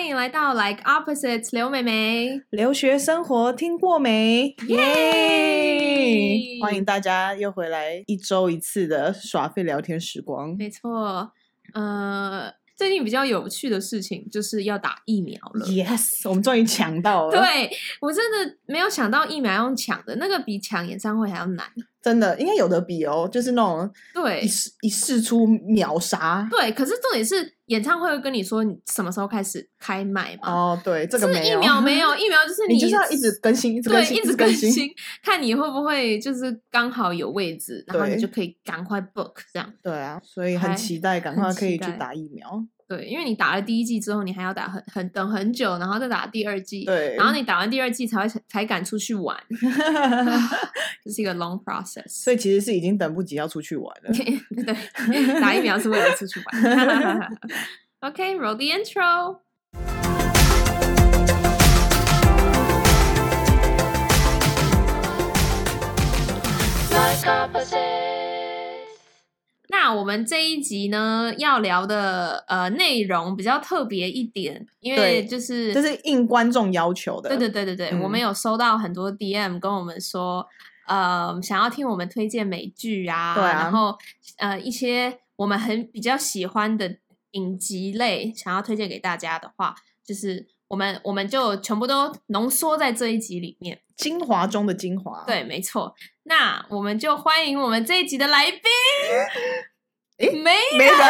欢迎来到 Like Opposites 刘美美留学生活听过没？耶！欢迎大家又回来一周一次的耍废聊天时光。没错，呃。最近比较有趣的事情就是要打疫苗了。Yes，我们终于抢到了。对，我真的没有想到疫苗要用抢的，那个比抢演唱会还要难。真的，应该有的比哦，就是那种对一试一试出秒杀。对，可是重点是演唱会会跟你说你什么时候开始开卖嘛？哦，对，这个 没有。疫苗没有，疫苗就是你，你就是要一直更新，一直更新，对，一直更新，看你会不会就是刚好有位置，然后你就可以赶快 book 这样。对啊，所以很期待，赶快可以去打疫苗。对，因为你打了第一季之后，你还要打很很等很久，然后再打第二季，对，然后你打完第二季才会才敢出去玩，这是一个 long process。所以其实是已经等不及要出去玩了。对，打疫苗是为了出去玩。OK，roll、okay, the intro。那我们这一集呢，要聊的呃内容比较特别一点，因为就是这是应观众要求的。对对对对对，嗯、我们有收到很多 DM 跟我们说，呃，想要听我们推荐美剧啊，对啊，然后呃一些我们很比较喜欢的影集类，想要推荐给大家的话，就是我们我们就全部都浓缩在这一集里面，精华中的精华。对，没错。那我们就欢迎我们这一集的来宾。诶，没没人，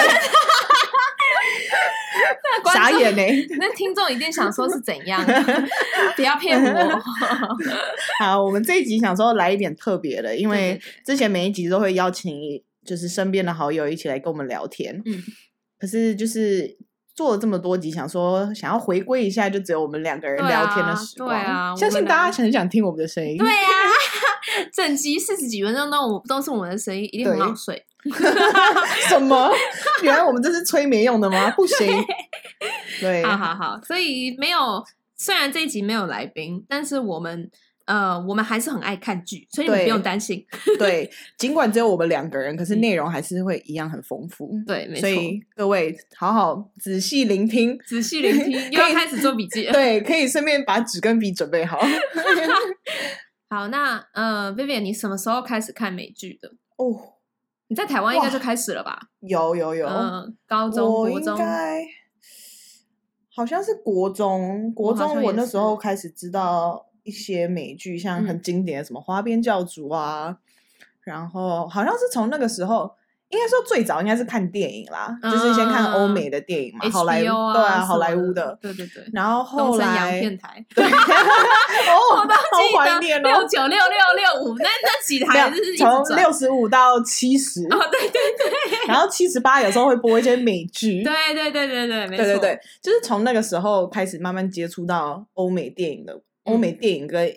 傻眼呢。那听众一定想说是怎样？不要骗我。好，我们这一集想说来一点特别的，因为之前每一集都会邀请就是身边的好友一起来跟我们聊天。嗯，可是就是。做了这么多集，想说想要回归一下，就只有我们两个人聊天的时光。对啊，对啊，相信大家很想听我们的声音。对呀、啊，整集四十几分钟都我都是我们的声音，一定很好睡。什么？原来我们这是催眠用的吗？不行。对，好好好，所以没有，虽然这一集没有来宾，但是我们。呃，我们还是很爱看剧，所以你不用担心。对，尽管只有我们两个人，可是内容还是会一样很丰富。对，没错。所以各位好好仔细聆听，仔细聆听，又要开始做笔记。对，可以顺便把纸跟笔准备好。好，那呃，Vivian，你什么时候开始看美剧的？哦，你在台湾应该就开始了吧？有有有，呃，高中、国中，好像是国中，国中我那时候开始知道。一些美剧，像很经典的什么《花边教主》啊，嗯、然后好像是从那个时候，应该说最早应该是看电影啦，嗯、就是先看欧美的电影嘛，好莱坞对啊，好莱坞的，对对对，然后后来洋片台，对，哦，好怀念哦，六九六六六五，那那几台就是从六十五到七十，哦，对对对，然后七十八有时候会播一些美剧，对对对对对，没错，对对对，就是从那个时候开始慢慢接触到欧美电影的。欧美电影跟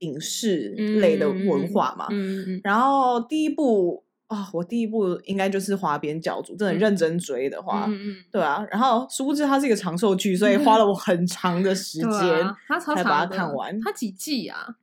影视类的文化嘛，嗯嗯、然后第一部啊、哦，我第一部应该就是《花边教主》，真的认真追的话，嗯、对啊。然后殊不知它是一个长寿剧，所以花了我很长的时 间，才把它看完。它几季啊？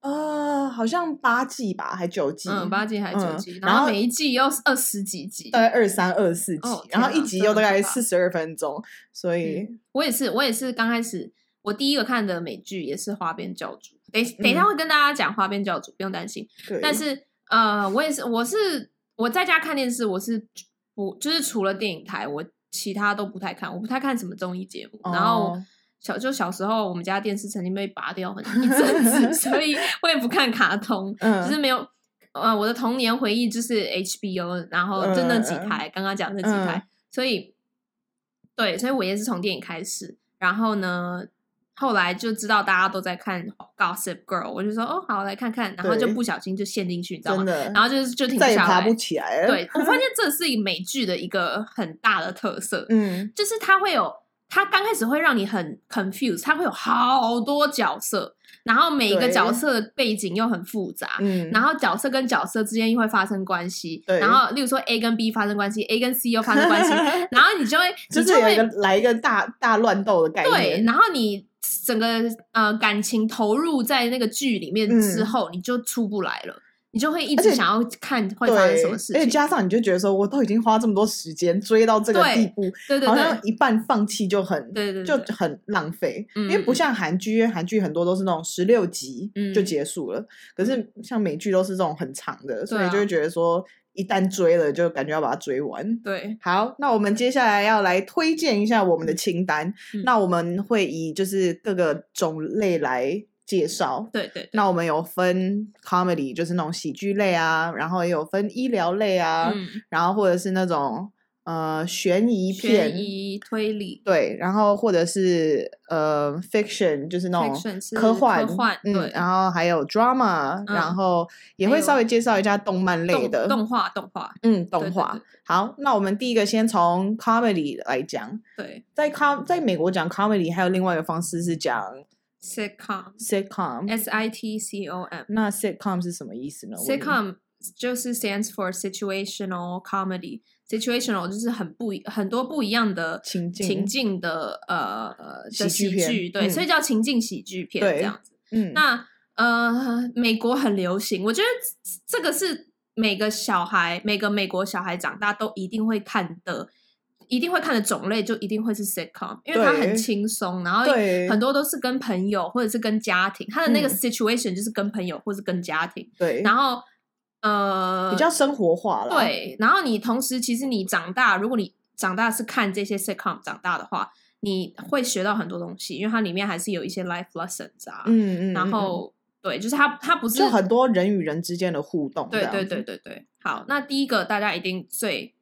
呃，好像八季吧，还九季？嗯，八季还九季？然后每一季又是二十几集，大概二三二四集，然后一集又大概四十二分钟。所以，我也是，我也是刚开始。我第一个看的美剧也是《花边教主》，等等一下会跟大家讲《花边教主》，不用担心。但是呃，我也是，我是我在家看电视，我是不就是除了电影台，我其他都不太看，我不太看什么综艺节目。哦、然后小就小时候，我们家电视曾经被拔掉很一阵子，所以 我也不看卡通，嗯、就是没有。呃，我的童年回忆就是 HBO，然后就那几台，刚刚讲那几台，嗯、所以对，所以我也是从电影开始，然后呢。后来就知道大家都在看《Gossip Girl》，我就说哦，好来看看，然后就不小心就陷进去，你知道吗？然后就是就停不下来，再也爬不起来了。对，我发现 这是一个美剧的一个很大的特色，嗯，就是它会有，它刚开始会让你很 confused，它会有好多角色，然后每一个角色的背景又很复杂，嗯，然后角色跟角色之间又会发生关系，对，然后例如说 A 跟 B 发生关系，A 跟 C 又发生关系，然后你就会就是有一个来一个大大乱斗的概念，对，然后你。整个呃感情投入在那个剧里面之后，嗯、你就出不来了。你就会一直想要看会发生什么事情，而且加上你就觉得说，我都已经花这么多时间追到这个地步，对对对，好像一半放弃就很，对对，就很浪费。因为不像韩剧，因为韩剧很多都是那种十六集就结束了，可是像美剧都是这种很长的，所以就会觉得说，一旦追了就感觉要把它追完。对，好，那我们接下来要来推荐一下我们的清单，那我们会以就是各个种类来。介绍。对，对对，那我们有分 comedy，就是那种喜剧类啊，然后也有分医疗类啊，嗯、然后或者是那种呃悬疑片、悬疑推理，对，然后或者是呃 fiction，就是那种科幻，科幻嗯，对，然后还有 drama，、嗯、然后也会稍微介绍一下动漫类的动画，动画，嗯，动画。对对对，好，那我们第一个先从 comedy 来讲，对，在 com 在美国讲 comedy 还有另外一个方式是讲。sitcom，sitcom，s i t c o m。那 sitcom 是什么意思呢？sitcom 就是 stands for situational comedy。Situational 就是很不很多不一样的情境情境的呃的喜剧，对，所以叫情境喜剧片这样子。嗯，那呃，美国很流行，我觉得这个是每个小孩，每个美国小孩长大都一定会看的。一定会看的种类就一定会是 sitcom，因为它很轻松，然后很多都是跟朋友或者是跟家庭，它的那个 situation 就是跟朋友或者是跟家庭。对，然后呃比较生活化了。对，然后你同时其实你长大，如果你长大是看这些 sitcom 长大的话，你会学到很多东西，因为它里面还是有一些 life lessons 啊。嗯嗯。然后对，就是它它不是就很多人与人之间的互动。对对对对对。好，那第一个大家一定最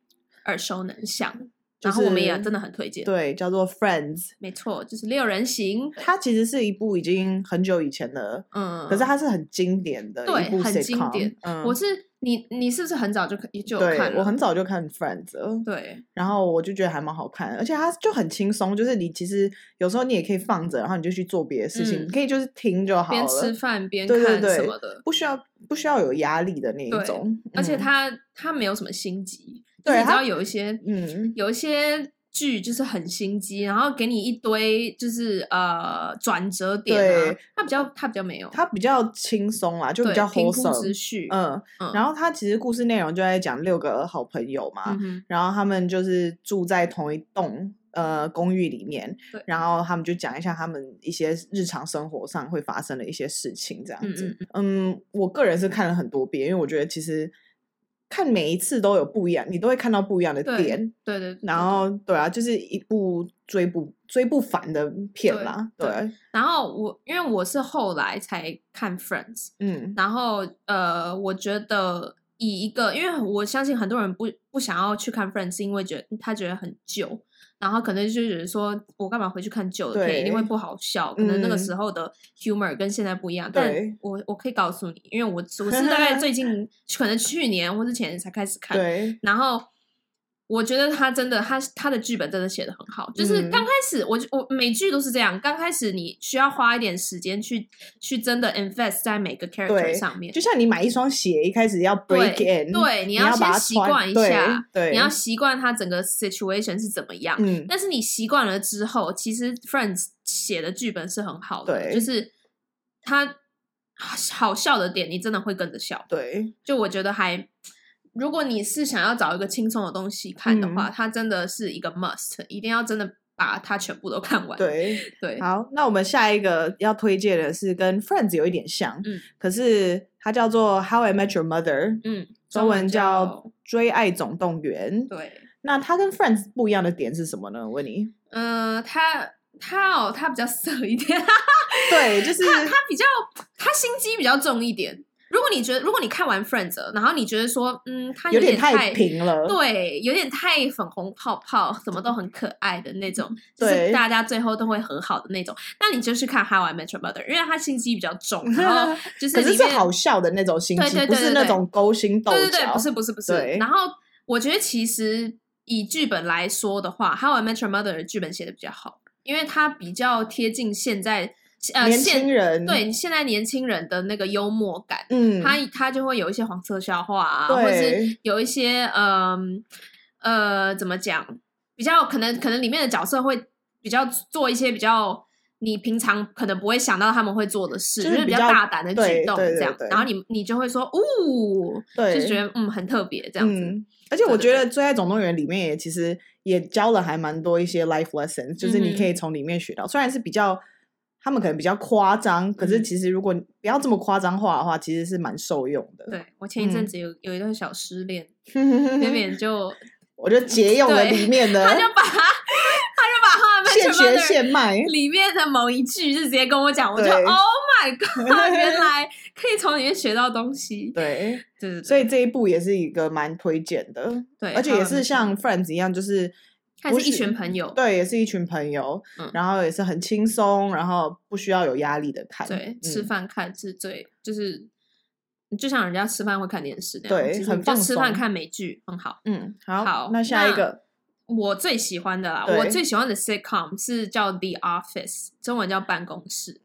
耳熟能详。然后我们也真的很推荐，对，叫做 Friends，没错，就是六人行。它其实是一部已经很久以前的，嗯，可是它是很经典的，对，很经典。嗯，我是你，你是不是很早就就看？对，我很早就看 Friends 了，对。然后我就觉得还蛮好看，而且它就很轻松，就是你其实有时候你也可以放着，然后你就去做别的事情，你可以就是听就好了，边吃饭边看什么的，不需要不需要有压力的那一种。而且它它没有什么心机，对，只要有一些嗯，有一些。剧就是很心机，然后给你一堆就是呃转折点啊，它比较它比较没有，它比较轻松啦，就比较平铺直叙。嗯，然后它其实故事内容就在讲六个好朋友嘛，然后他们就是住在同一栋呃公寓里面，然后他们就讲一下他们一些日常生活上会发生的一些事情这样子。嗯，我个人是看了很多遍，因为我觉得其实。看每一次都有不一样，你都会看到不一样的点，对对。然后对啊，就是一部追不追不烦的片啦，对。对，然后我因为我是后来才看 Friends，嗯，然后呃，我觉得以一个，因为我相信很多人不不想要去看 Friends，是因为觉得他觉得很旧。然后可能就觉得说，我干嘛回去看旧的片？一定会不好笑。可能那个时候的 humor 跟现在不一样。但我我可以告诉你，因为我我是大概最 近可能去年或之前才开始看，然后。我觉得他真的，他他的剧本真的写的很好。就是刚开始，我我每剧都是这样，刚开始你需要花一点时间去去真的 invest 在每个 character 上面。就像你买一双鞋，一开始要 break in，对，你要先习惯一下，对，你要习惯它整个 situation 是怎么样。嗯，但是你习惯了之后，其实 Friends 写的剧本是很好的，就是他好笑的点，你真的会跟着笑。对，就我觉得还。如果你是想要找一个轻松的东西看的话，嗯、它真的是一个 must，一定要真的把它全部都看完。对对，好，那我们下一个要推荐的是跟 Friends 有一点像，嗯，可是它叫做 How I Met Your Mother，嗯，中文叫《追爱总动员》。对，那它跟 Friends 不一样的点是什么呢？我问你。嗯、呃，它它哦，它比较色一点，对，就是它它比较它心机比较重一点。如果你觉得，如果你看完 Friends，然后你觉得说，嗯，他有点太，平了，对，有点太粉红泡泡，什么都很可爱的那种，就是大家最后都会和好的那种。那你就去看 How I Met Your Mother，因为他心机比较重，然后就是里面好笑的那种心机，不是那种勾心斗角，对对对，不是不是不是。然后我觉得其实以剧本来说的话，How I Met Your Mother 的剧本写的比较好，因为它比较贴近现在。呃，年轻人对现在年轻人的那个幽默感，嗯，他他就会有一些黄色笑话啊，或者是有一些嗯呃，呃怎么讲，比较可能可能里面的角色会比较做一些比较你平常可能不会想到他们会做的事，就是比较大胆的举动这样，然后你你就会说，哦，对，就觉得嗯很特别这样子。嗯、而且我觉得《最爱总动员》里面也其实也教了还蛮多一些 life lessons，就是你可以从里面学到，嗯、虽然是比较他们可能比较夸张，可是其实如果不要这么夸张化的话，其实是蛮受用的。对，我前一阵子有、嗯、有一段小失恋，那边就 我就借用了里面的，他就把他就把话。现学现卖里面的某一句就直接跟我讲，我就 Oh my God，原来可以从里面学到东西。对，对，所以这一部也是一个蛮推荐的。对，而且也是像 Friends 一样，就是还是一群朋友。对，也是一群朋友，然后也是很轻松，然后不需要有压力的看。对，吃饭看是最就是，就像人家吃饭会看电视那样，对，很放。吃饭看美剧很好。嗯，好，好，那下一个。我最喜欢的啦，我最喜欢的 sitcom 是叫 The Office，中文叫办公室。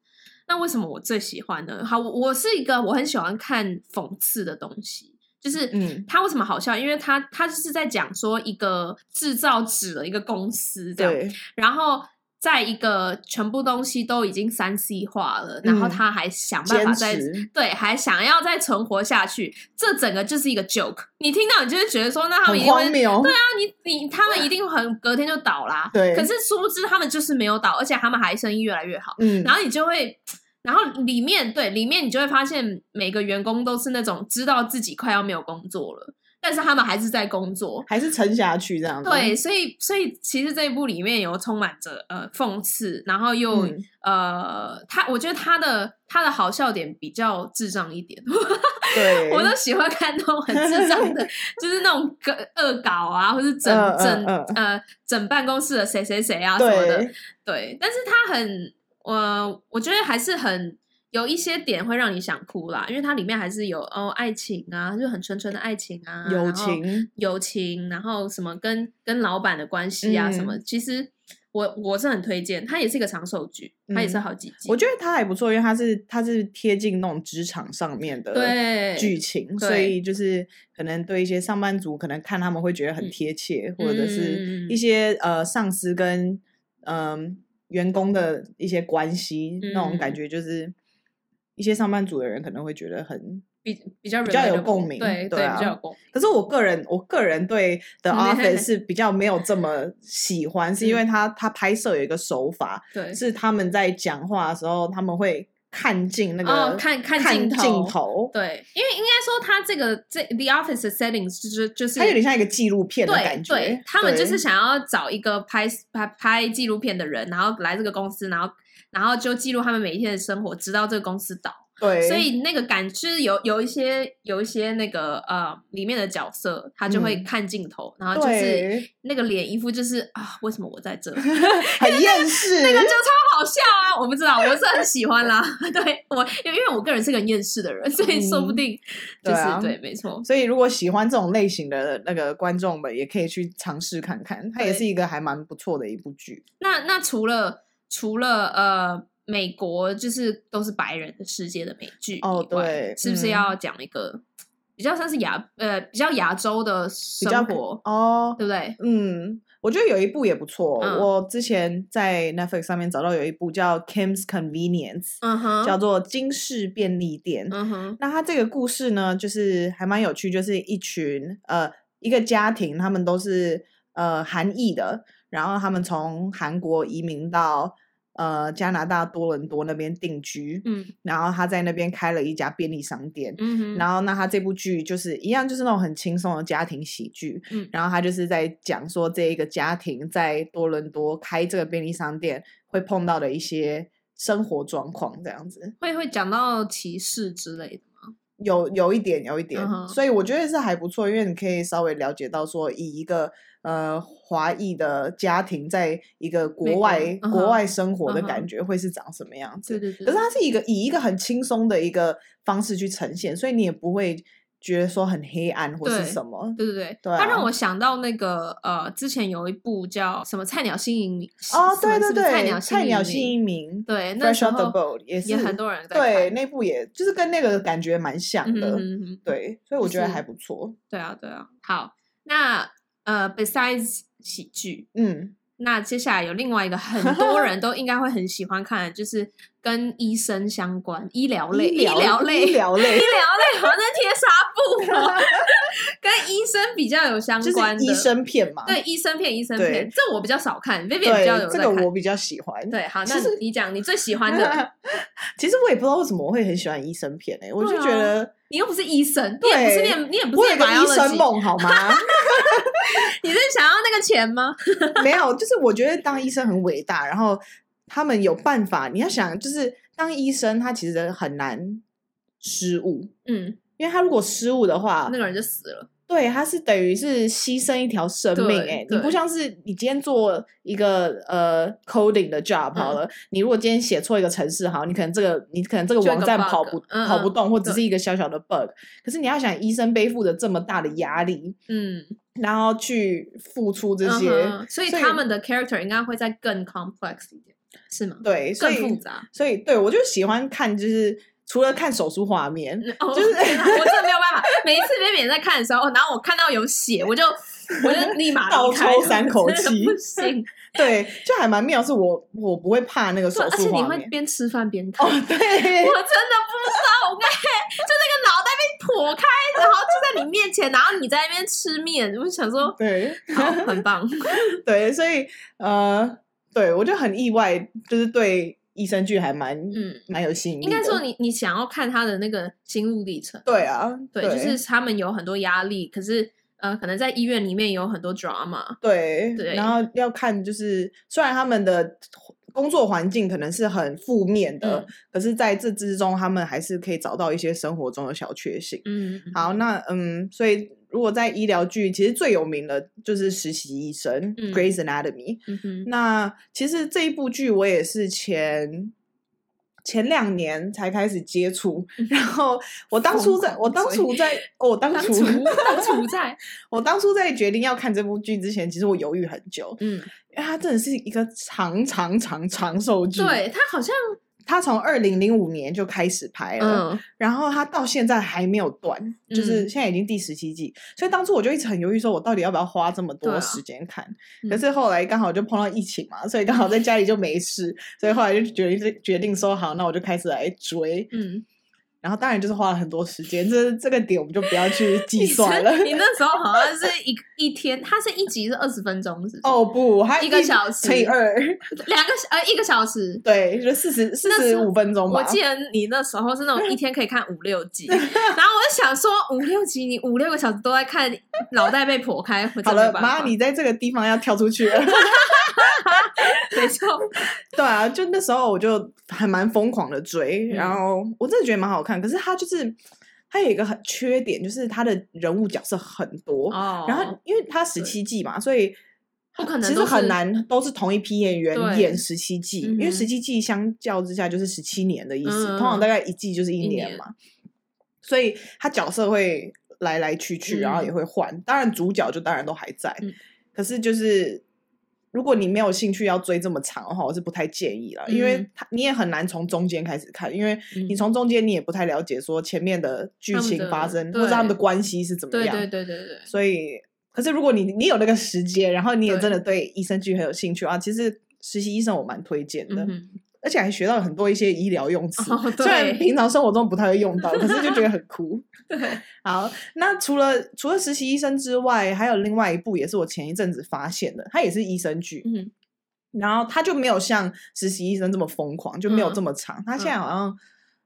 那为什么我最喜欢呢？好，我是一个我很喜欢看讽刺的东西，就是嗯，他为什么好笑？因为他他就是在讲说一个制造纸的一个公司这样，然后。在一个全部东西都已经三 C 化了，然后他还想办法再持对，还想要再存活下去，这整个就是一个 joke。你听到你就会觉得说，那他们一定会对啊，你你他们一定很隔天就倒啦。对，可是殊不知他们就是没有倒，而且他们还生意越来越好。嗯，然后你就会，然后里面对里面你就会发现每个员工都是那种知道自己快要没有工作了。但是他们还是在工作，还是撑下去这样子。对，所以所以其实这一部里面有充满着呃讽刺，然后又、嗯、呃，他我觉得他的他的好笑点比较智障一点。对，我都喜欢看那种很智障的，就是那种恶搞啊，或是整整呃，呃，呃整办公室的谁谁谁啊什么的。对，对，但是他很呃，我觉得还是很。有一些点会让你想哭啦，因为它里面还是有哦爱情啊，就很纯纯的爱情啊，友情友情，然后什么跟跟老板的关系啊、嗯、什么，其实我我是很推荐，它也是一个长寿剧，它也是好几集，我觉得它还不错，因为它是它是贴近那种职场上面的剧情，所以就是可能对一些上班族可能看他们会觉得很贴切，嗯、或者是一些呃上司跟嗯、呃、员工的一些关系、嗯、那种感觉就是。一些上班族的人可能会觉得很比比较比较有共鸣，对对，比较有共鸣。可是我个人，我个人对 The Office 是比较没有这么喜欢，是因为他他拍摄有一个手法，对，是他们在讲话的时候，他们会看镜那个看看镜头，对，因为应该说他这个这 The Office 的 settings 就是就是，它有点像一个纪录片的感觉，对，他们就是想要找一个拍拍拍纪录片的人，然后来这个公司，然后。然后就记录他们每一天的生活，直到这个公司倒。对，所以那个感就是有有一些有一些那个呃里面的角色，他就会看镜头，嗯、然后就是那个脸一副就是啊，为什么我在这？很厌世，那个就超好笑啊！我不知道，我是很喜欢啦。对我，因为因为我个人是个很厌世的人，所以说不定就是、嗯对，啊、对，没错。所以如果喜欢这种类型的那个观众们，也可以去尝试看看，它也是一个还蛮不错的一部剧。那那除了。除了呃，美国就是都是白人的世界的美剧哦，对，是不是要讲一个、嗯、比较像是亚呃比较亚洲的生活哦，对不对？嗯，我觉得有一部也不错。嗯、我之前在 Netflix 上面找到有一部叫《Kim's Convenience》，嗯哼，叫做金氏便利店。嗯哼，那它这个故事呢，就是还蛮有趣，就是一群呃一个家庭，他们都是呃韩裔的。然后他们从韩国移民到呃加拿大多伦多那边定居，嗯，然后他在那边开了一家便利商店，嗯，然后那他这部剧就是一样，就是那种很轻松的家庭喜剧，嗯，然后他就是在讲说这一个家庭在多伦多开这个便利商店会碰到的一些生活状况，这样子会会讲到歧视之类的吗？有有一点，有一点，uh huh. 所以我觉得是还不错，因为你可以稍微了解到说以一个。呃，华裔的家庭在一个国外、uh. 国外生活的感觉会是长什么样子？对对对。可是它是一个以一个很轻松的一个方式去呈现，所以你也不会觉得说很黑暗或是什么。对对对，对啊、它让我想到那个呃，之前有一部叫什么《菜鸟新移民》哦，对对对，菜鸟菜鸟新移民，对，那时候 Fresh off the boat 也是也很多人在对那部，也就是跟那个感觉蛮像的，嗯、哼对，所以我觉得还不错。对啊，对啊，好，那呃，besides。喜剧，嗯，那接下来有另外一个很多人 都应该会很喜欢看的，就是跟医生相关、医疗类、医疗类、医疗类、医疗类，好像贴纱布哦，跟医生比较有相关的医生片嘛？对，医生片、医生片，这我比较少看，Vivian 比较有这个我比较喜欢。对，好，那你讲你最喜欢的。其实我也不知道为什么我会很喜欢医生片诶，我就觉得你又不是医生，你也不是念，你也不是有个医生梦好吗？你是想要那个钱吗？没有，就是我觉得当医生很伟大，然后他们有办法。你要想，就是当医生，他其实很难失误，嗯，因为他如果失误的话，那个人就死了。对，他是等于是牺牲一条生命，哎，你不像是你今天做一个呃 coding 的 job 好了，嗯、你如果今天写错一个程式，好，你可能这个你可能这个网站跑不跑不动，嗯、或只是一个小小的 bug，可是你要想医生背负着这么大的压力，嗯，然后去付出这些，嗯、所以他们的 character 应该会再更 complex 一点，是吗？对，更复杂，所以对我就喜欢看就是。除了看手术画面，就是我真的没有办法。每一次别人在看的时候，然后我看到有血，我就我就立马倒抽三口气，不行。对，就还蛮妙，是我我不会怕那个手术，而且你会边吃饭边看。哦，对，我真的不知道，我刚才就那个脑袋被剖开，然后就在你面前，然后你在那边吃面，我就想说，对，好，很棒。对，所以呃，对我就很意外，就是对。医生剧还蛮嗯蛮有吸引力，应该说你你想要看他的那个心路历程。对啊，对，对就是他们有很多压力，可是呃，可能在医院里面有很多 drama。对对，然后要看就是虽然他们的工作环境可能是很负面的，嗯、可是在这之中他们还是可以找到一些生活中的小确幸。嗯，好，那嗯，所以。如果在医疗剧，其实最有名的就是《实习医生》嗯、（Grey's Anatomy）。嗯哼，那其实这一部剧我也是前前两年才开始接触，嗯、然后我当初在我当初在我当初当初在我当初在决定要看这部剧之前，其实我犹豫很久。嗯，因为它真的是一个长长长长寿剧，对它好像。他从二零零五年就开始拍了，嗯、然后他到现在还没有断，嗯、就是现在已经第十七季。所以当初我就一直很犹豫，说我到底要不要花这么多时间看？啊、可是后来刚好就碰到疫情嘛，所以刚好在家里就没事，所以后来就决定决定说好，那我就开始来追。嗯。然后当然就是花了很多时间，这这个点我们就不要去 计算了。你那时候好像是一一天，它是一集是二十分钟，是哦不，还一个小时乘以二，两个呃一个小时，对，就四十四十五分钟吧。我记得你那时候是那种一天可以看五六集，然后我就想说五六集，你五六个小时都在看，脑袋被剖开。好了，妈，你在这个地方要跳出去了。没错，对啊，就那时候我就还蛮疯狂的追，嗯、然后我真的觉得蛮好看。可是他就是他有一个很缺点，就是他的人物角色很多，哦、然后因为他十七季嘛，所以不可能其实很难都是同一批演员演十七季，对因为十七季相较之下就是十七年的意思，嗯、通常大概一季就是一年嘛，年所以他角色会来来去去，然后也会换。嗯、当然主角就当然都还在，嗯、可是就是。如果你没有兴趣要追这么长的话，我是不太建议了，嗯、因为他你也很难从中间开始看，因为你从中间你也不太了解说前面的剧情发生或者他们的关系是怎么样。对对对对对。所以，可是如果你你有那个时间，然后你也真的对医生剧很有兴趣啊，对其实实习医生我蛮推荐的。嗯而且还学到了很多一些医疗用词，哦、虽然平常生活中不太会用到，可是就觉得很 酷。对，好，那除了除了实习医生之外，还有另外一部也是我前一阵子发现的，它也是医生剧，嗯，然后它就没有像实习医生这么疯狂，就没有这么长，它、嗯、现在好像，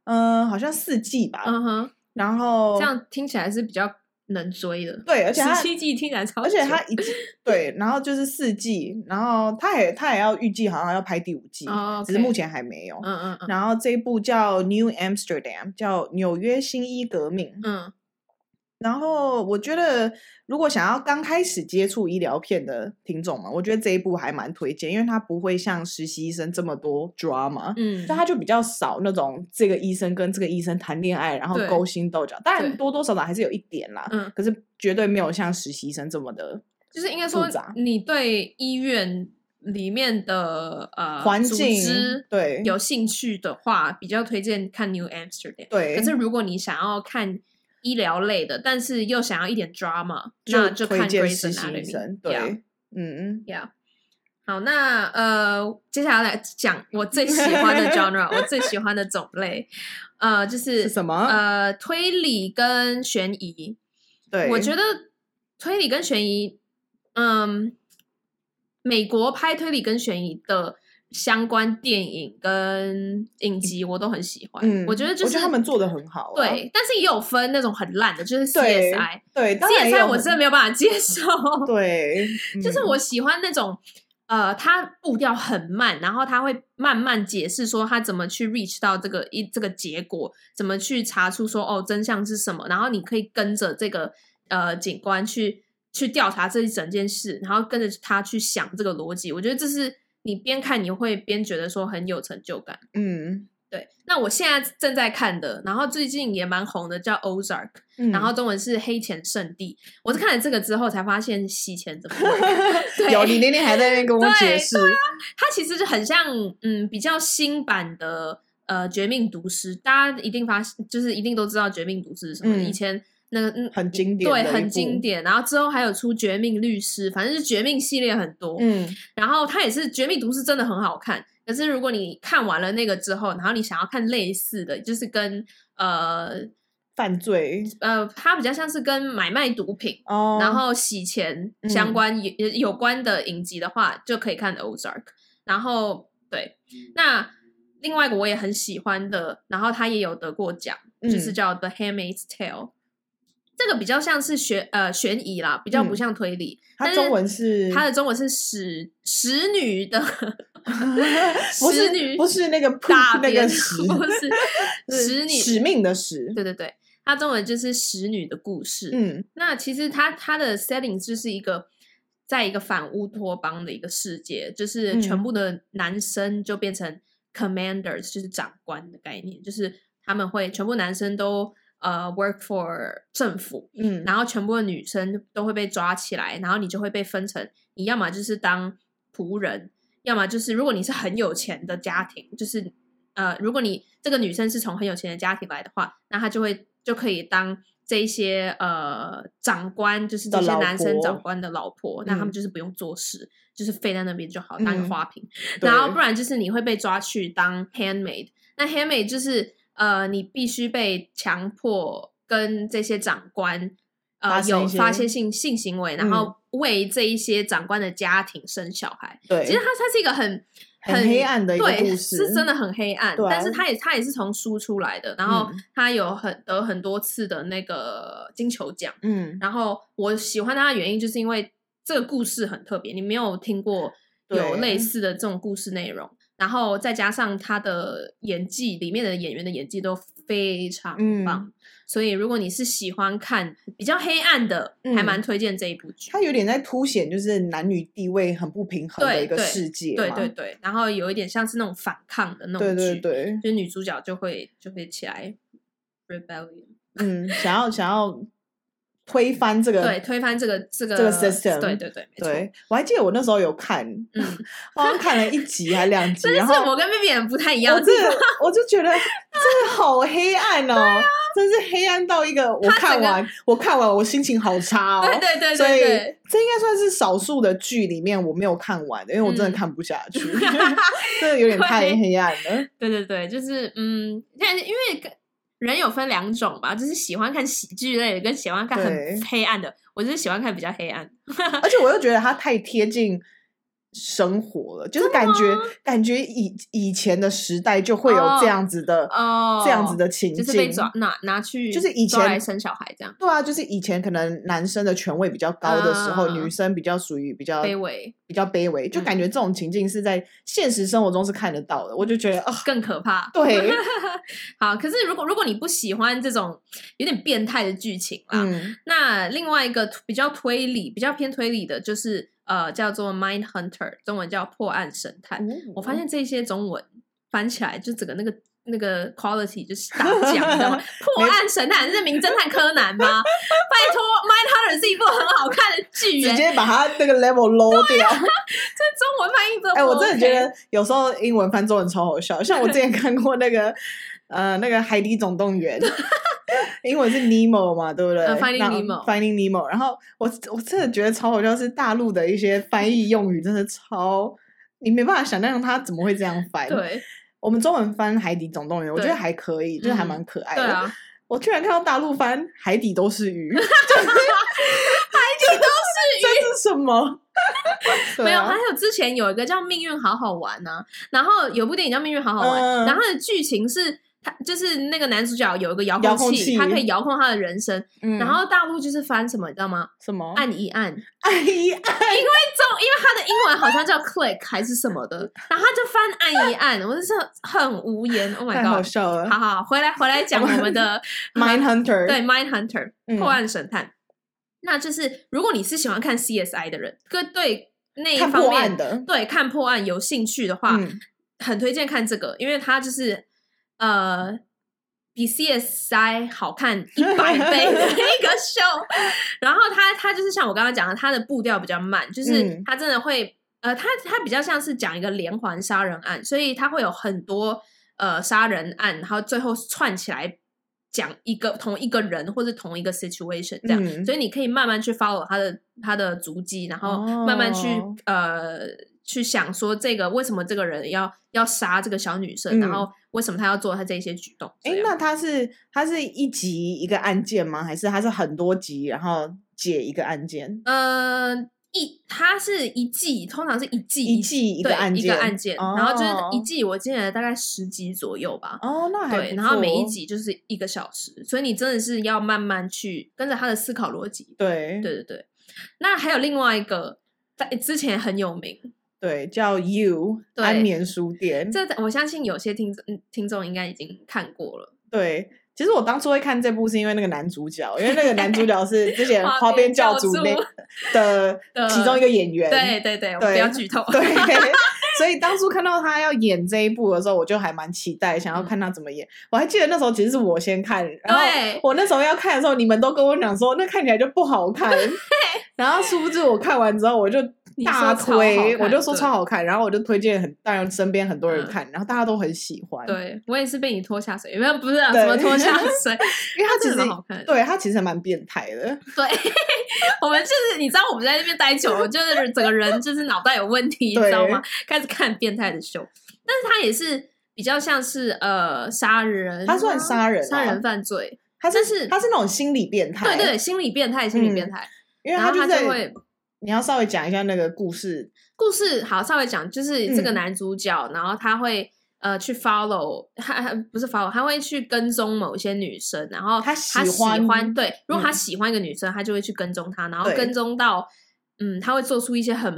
嗯、呃，好像四季吧，嗯哼，然后这样听起来是比较。能追的，对，而且十七季听起来超，而且他一 对，然后就是四季，然后他也他也要预计好像要拍第五季，oh, okay. 只是目前还没有。嗯嗯嗯。然后这一部叫 New Amsterdam，叫纽约新一革命。嗯。然后我觉得，如果想要刚开始接触医疗片的听众嘛，我觉得这一部还蛮推荐，因为它不会像实习医生这么多 drama，嗯，但它就比较少那种这个医生跟这个医生谈恋爱，然后勾心斗角，对当然多多少少还是有一点啦，嗯，可是绝对没有像实习医生这么的，就是应该说，你对医院里面的呃环境对有兴趣的话，比较推荐看 New Amsterdam，对，可是如果你想要看。医疗类的，但是又想要一点 drama，就那就看 Grey's Anatomy。对，Yeah. 嗯，Yeah。好，那呃，接下来来讲我最喜欢的 genre，我最喜欢的种类，呃，就是，是什么？呃，推理跟悬疑。对，我觉得推理跟悬疑，嗯，美国拍推理跟悬疑的相关电影跟影集，我都很喜欢。嗯，我觉得就是他们做的很好啊。对，但是也有分那种很烂的，就是 CSI。对，对，CSI 我真的没有办法接受。对，就是我喜欢那种。呃，他步调很慢，然后他会慢慢解释说他怎么去 reach 到这个一这个结果，怎么去查出说哦真相是什么，然后你可以跟着这个呃警官去去调查这一整件事，然后跟着他去想这个逻辑。我觉得这是你边看你会边觉得说很有成就感。嗯。对，那我现在正在看的，然后最近也蛮红的，叫 Ozark，、嗯、然后中文是黑钱圣地。我是看了这个之后才发现洗钱怎么 对。有你那天还在那边跟我解释，啊、它其实就很像嗯比较新版的呃绝命毒师，大家一定发现就是一定都知道绝命毒师是什么，嗯、以前那个嗯很经典，对，很经典。然后之后还有出绝命律师，反正是绝命系列很多。嗯，然后它也是绝命毒师，真的很好看。可是如果你看完了那个之后，然后你想要看类似的，就是跟呃犯罪，呃，它比较像是跟买卖毒品，oh, 然后洗钱相关有、嗯、有关的影集的话，就可以看 Ozark。然后对，那另外一个我也很喜欢的，然后他也有得过奖，就是叫 The Handmaid's Tale。这个比较像是悬呃悬疑啦，比较不像推理。它、嗯、中文是它的中文是使使女的，不是女不是那个大那个使，不是使女使命的使。对对对，它中文就是使女的故事。嗯，那其实它它的 setting 就是一个在一个反乌托邦的一个世界，就是全部的男生就变成 commanders，就是长官的概念，就是他们会全部男生都。呃、uh，work for 政府，嗯，然后全部的女生都会被抓起来，然后你就会被分成，你要么就是当仆人，要么就是如果你是很有钱的家庭，就是呃，如果你这个女生是从很有钱的家庭来的话，那她就会就可以当这一些呃长官，就是这些男生长官的老婆，那他们就是不用做事，嗯、就是废在那边就好，当个花瓶，嗯、然后不然就是你会被抓去当 handmaid，那 handmaid 就是。呃，你必须被强迫跟这些长官呃有发泄性性行为，然后为这一些长官的家庭生小孩。对，其实它它是一个很很，很黑暗的一个故事，是真的很黑暗。但是他也他也是从书出来的，然后他有很得很多次的那个金球奖。嗯，然后我喜欢他的原因就是因为这个故事很特别，你没有听过有类似的这种故事内容。然后再加上他的演技，里面的演员的演技都非常棒，嗯、所以如果你是喜欢看比较黑暗的，嗯、还蛮推荐这一部剧。它有点在凸显就是男女地位很不平衡的一个世界，对对对。然后有一点像是那种反抗的那种剧，对对对，就是女主角就会就会起来 rebellion，嗯，想要想要。推翻这个，对，推翻这个这个这个 system，对对对，对，我还记得我那时候有看，嗯，好像看了一集还两集，然后我跟 Vivian 不太一样，我这我就觉得 这个好黑暗哦，真是黑暗到一个，我看完我看完我心情好差哦，对对对，所以这应该算是少数的剧里面我没有看完的，因为我真的看不下去，真的有点太黑暗了。对对对，就是嗯，但因为。人有分两种吧，就是喜欢看喜剧类的，跟喜欢看很黑暗的。我就是喜欢看比较黑暗，而且我又觉得它太贴近。生活了，就是感觉感觉以以前的时代就会有这样子的哦这样子的情境，就是被抓拿拿去，就是以前来生小孩这样。对啊，就是以前可能男生的权位比较高的时候，女生比较属于比较卑微，比较卑微，就感觉这种情境是在现实生活中是看得到的。我就觉得啊，更可怕。对，好，可是如果如果你不喜欢这种有点变态的剧情啦，那另外一个比较推理、比较偏推理的，就是。呃，叫做 Mind Hunter，中文叫破案神探。嗯、我发现这些中文翻起来，就整个那个那个 quality 就是大降，你知道吗？破案神探是名侦探柯南吗？拜托，Mind Hunter 是一部很好看的剧，直接把它那个 level low 掉。这、啊、中文翻译都哎、欸，我真的觉得有时候英文翻中文超好笑。像我之前看过那个。呃那个《海底总动员》，英文是 Nemo 嘛，对不对？Finding Nemo，Finding Nemo。然后我我真的觉得超好笑，是大陆的一些翻译用语，真的超你没办法想象他怎么会这样翻。对，我们中文翻《海底总动员》，我觉得还可以，就是还蛮可爱的。对啊，我居然看到大陆翻《海底都是鱼》，就是海底都是鱼，这是什么？没有，还有之前有一个叫《命运好好玩》呢，然后有部电影叫《命运好好玩》，嗯，然后它的剧情是，他就是那个男主角有一个遥控器，控器他可以遥控他的人生。嗯、然后大陆就是翻什么，你知道吗？什么？按一按，按一按，因为中，因为他的英文好像叫 click 还是什么的，然后他就翻按一按，我就是很无言。Oh my god，太好笑了。好好，回来回来讲我们的 Mind Hunter，对 Mind Hunter 破案神探。嗯那就是，如果你是喜欢看 CSI 的人，跟对那一方面的对看破案有兴趣的话，嗯、很推荐看这个，因为它就是呃比 CSI 好看一百倍的 一个秀。然后它它就是像我刚刚讲的，它的步调比较慢，就是它真的会呃，它它比较像是讲一个连环杀人案，所以它会有很多呃杀人案，然后最后串起来。讲一个同一个人或者同一个 situation 这样，嗯、所以你可以慢慢去 follow 他的他的足迹，然后慢慢去、哦、呃去想说这个为什么这个人要要杀这个小女生，嗯、然后为什么他要做他这些举动？哎，那他是他是一集一个案件吗？还是他是很多集然后解一个案件？呃。一，他是一季，通常是一季一季一个案件，一个案件，哦、然后就是一季，我记得大概十集左右吧。哦，那还对，然后每一集就是一个小时，所以你真的是要慢慢去跟着他的思考逻辑。对，对对对。那还有另外一个，在之前很有名，对，叫 You 安眠书店。这我相信有些听众听众应该已经看过了。对。其实我当初会看这部是因为那个男主角，因为那个男主角是之前 《花边教主》那 的其中一个演员。对对对，我不要剧透。对，所以当初看到他要演这一部的时候，我就还蛮期待，想要看他怎么演。我还记得那时候其实是我先看，然后我那时候要看的时候，你们都跟我讲说那看起来就不好看，然后殊不知我看完之后我就。大推，我就说超好看，然后我就推荐很，当然身边很多人看，嗯、然后大家都很喜欢。对，我也是被你拖下水，因为不是啊，什么拖下 水，因为他其实好看，对他其实还蛮变态的。对，我们就是你知道我们在那边待久了，就是整个人就是脑袋有问题，你知道吗？开始看变态的秀，但是他也是比较像是呃杀人，他算杀人、啊，杀人犯罪，他是是他是那种心理变态，对对，心理变态，心理变态，嗯、因为他就会。你要稍微讲一下那个故事。故事好，稍微讲，就是这个男主角，嗯、然后他会呃去 follow，他不是 follow，他会去跟踪某些女生，然后他喜欢，他喜欢对，如果他喜欢一个女生，嗯、他就会去跟踪她，然后跟踪到，嗯，他会做出一些很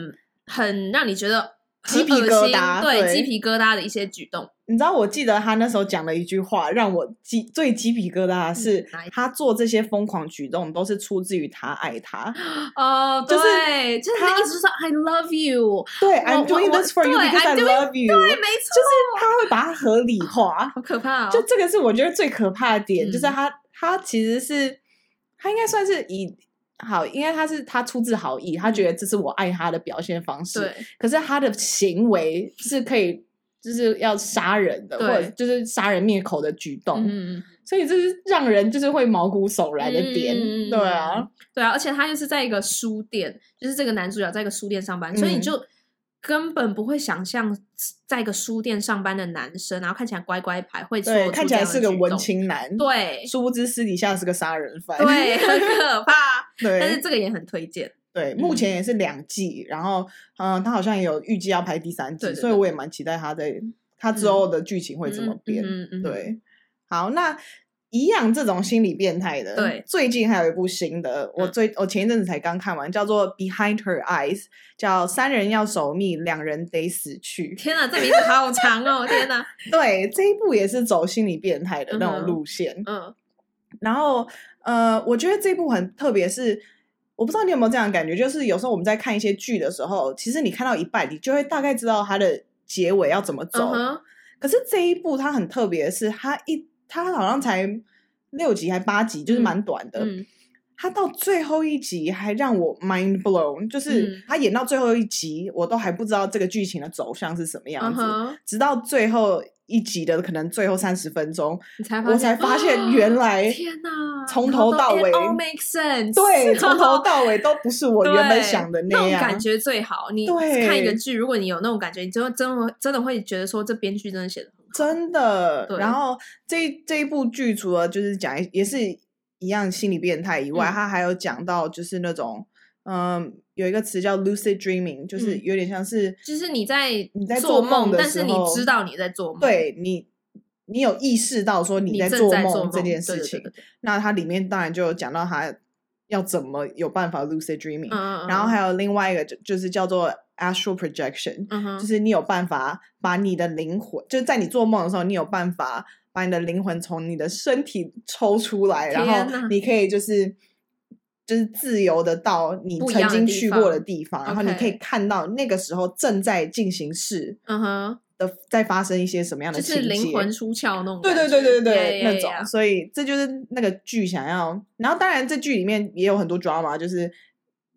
很让你觉得。鸡皮疙瘩，对鸡皮疙瘩的一些举动。你知道，我记得他那时候讲了一句话，让我鸡最鸡皮疙瘩的是，他做这些疯狂举动都是出自于他爱他。哦，对，就是他一直说 I love you，对，I'm doing this for you because I love you，对，没错，就是他会把它合理化，好可怕哦。就这个是我觉得最可怕的点，就是他他其实是他应该算是以。好，因为他是他出自好意，他觉得这是我爱他的表现方式。对，可是他的行为是可以，就是要杀人的，对或者就是杀人灭口的举动。嗯，所以这是让人就是会毛骨悚然的点。嗯、对啊，对啊，而且他又是在一个书店，就是这个男主角在一个书店上班，嗯、所以你就。根本不会想象在一个书店上班的男生，然后看起来乖乖牌，会做，看起来是个文青男，对，殊不知私底下是个杀人犯，对，很可怕。对，但是这个也很推荐。对，目前也是两季，然后嗯，他好像也有预计要拍第三季，所以我也蛮期待他在他之后的剧情会怎么变。嗯嗯，对，好，那。一样这种心理变态的，对，最近还有一部新的，我最我前一阵子才刚看完，叫做《Behind Her Eyes》，叫三人要守密，两人得死去。天哪，这名字好长哦！天哪，对，这一部也是走心理变态的那种路线。嗯，然后呃，我觉得这一部很特别，是我不知道你有没有这样的感觉，就是有时候我们在看一些剧的时候，其实你看到一半，你就会大概知道它的结尾要怎么走。可是这一部它很特别的是，它一。它好像才六集还八集，就是蛮短的。嗯嗯、他到最后一集还让我 mind blown，就是他演到最后一集，我都还不知道这个剧情的走向是什么样子。嗯、直到最后一集的可能最后三十分钟，才我才发现原来天哪，从头到尾 make sense，对，从头到尾都不是我原本想的那样，那种感觉最好。你看一个剧，如果你有那种感觉，你就真的真的会觉得说这编剧真的写的很，真的。然后这这一部剧除了就是讲也是一样心理变态以外，他还有讲到就是那种。嗯，有一个词叫 lucid dreaming，就是有点像是，就是你在你在做梦的时候，但是你知道你在做梦，对你，你有意识到说你在做梦这件事情。那它里面当然就有讲到他要怎么有办法 lucid dreaming，然后还有另外一个就就是叫做 astral projection，就是你有办法把你的灵魂，就是在你做梦的时候，你有办法把你的灵魂从你的身体抽出来，然后你可以就是。就是自由的到你曾经去过的地方，然后你可以看到那个时候正在进行式，嗯哼。的在发生一些什么样的情节，就是灵魂出窍那种，对对对对对那种，所以这就是那个剧想要。然后当然这剧里面也有很多 drama，就是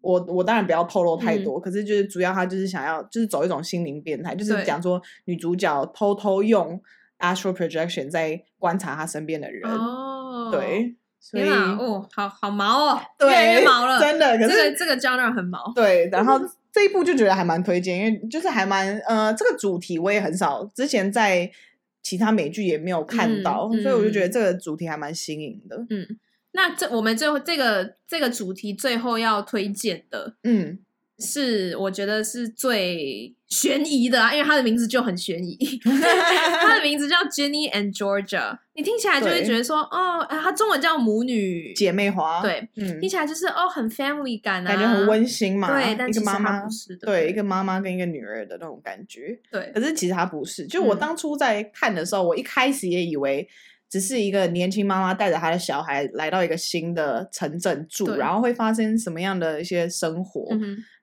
我我当然不要透露太多，可是就是主要他就是想要就是走一种心灵变态，就是讲说女主角偷偷用 astral projection 在观察她身边的人，哦，对。天哪，哦，好好毛哦，对，越来越毛了，真的。可是这个这个胶囊很毛。对，然后这一部就觉得还蛮推荐，因为就是还蛮呃，这个主题我也很少，之前在其他美剧也没有看到，所以我就觉得这个主题还蛮新颖的。嗯，那这我们最后这个这个主题最后要推荐的，嗯。是，我觉得是最悬疑的啊，因为他的名字就很悬疑。他的名字叫 Jenny and Georgia，你听起来就会觉得说，哦，他中文叫母女姐妹花，对，嗯，听起来就是哦，很 family 感啊，感觉很温馨嘛。对，但其实妈不是的，对，一个妈妈跟一个女儿的那种感觉。对，可是其实他不是。就我当初在看的时候，我一开始也以为只是一个年轻妈妈带着她的小孩来到一个新的城镇住，然后会发生什么样的一些生活。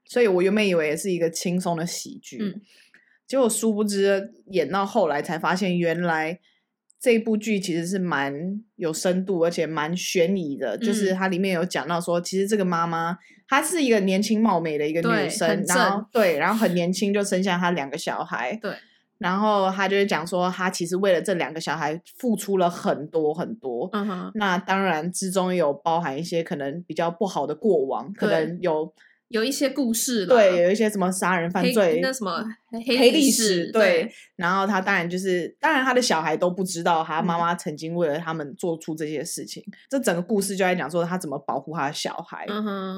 所以我原本以为也是一个轻松的喜剧，嗯、结果殊不知演到后来才发现，原来这部剧其实是蛮有深度，而且蛮悬疑的。嗯、就是它里面有讲到说，其实这个妈妈她是一个年轻貌美的一个女生，然后对，然后很年轻就生下她两个小孩，对，然后她就是讲说，她其实为了这两个小孩付出了很多很多。嗯哼，那当然之中有包含一些可能比较不好的过往，可能有。有一些故事，对，有一些什么杀人犯罪，那什么黑历史，对。然后他当然就是，当然他的小孩都不知道，他妈妈曾经为了他们做出这些事情。这整个故事就在讲说他怎么保护他的小孩，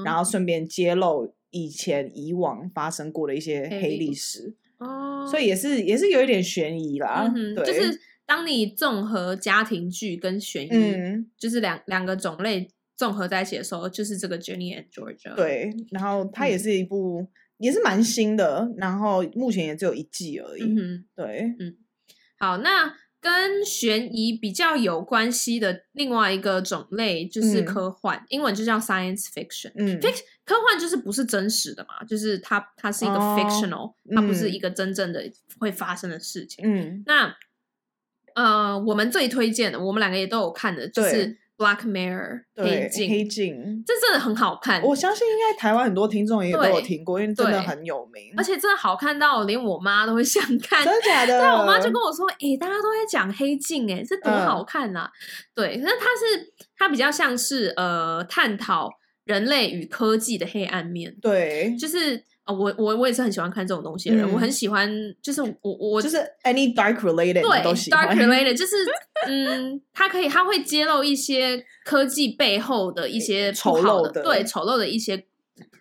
然后顺便揭露以前以往发生过的一些黑历史。哦，所以也是也是有一点悬疑啦。对，就是当你综合家庭剧跟悬疑，就是两两个种类。综合在一起的时候，就是这个 Jenny and Georgia。对，然后它也是一部，嗯、也是蛮新的，然后目前也只有一季而已。嗯，对，嗯，好，那跟悬疑比较有关系的另外一个种类就是科幻，嗯、英文就叫 Science Fiction。嗯科幻就是不是真实的嘛，就是它它是一个 fictional，、哦、它不是一个真正的会发生的事情。嗯，那呃，我们最推荐的，我们两个也都有看的，就是。Black Mirror 黑镜，黑镜，这真的很好看。我相信应该台湾很多听众也都有听过，因为真的很有名，而且真的好看到连我妈都会想看。真的假的？对，我妈就跟我说：“诶，大家都在讲黑镜，诶，这多好看呐！”对，那它是它比较像是呃探讨人类与科技的黑暗面。对，就是。哦，我我我也是很喜欢看这种东西的人，我很喜欢，就是我我就是 any dark related 对 dark related，就是嗯，它可以它会揭露一些科技背后的一些丑陋的对丑陋的一些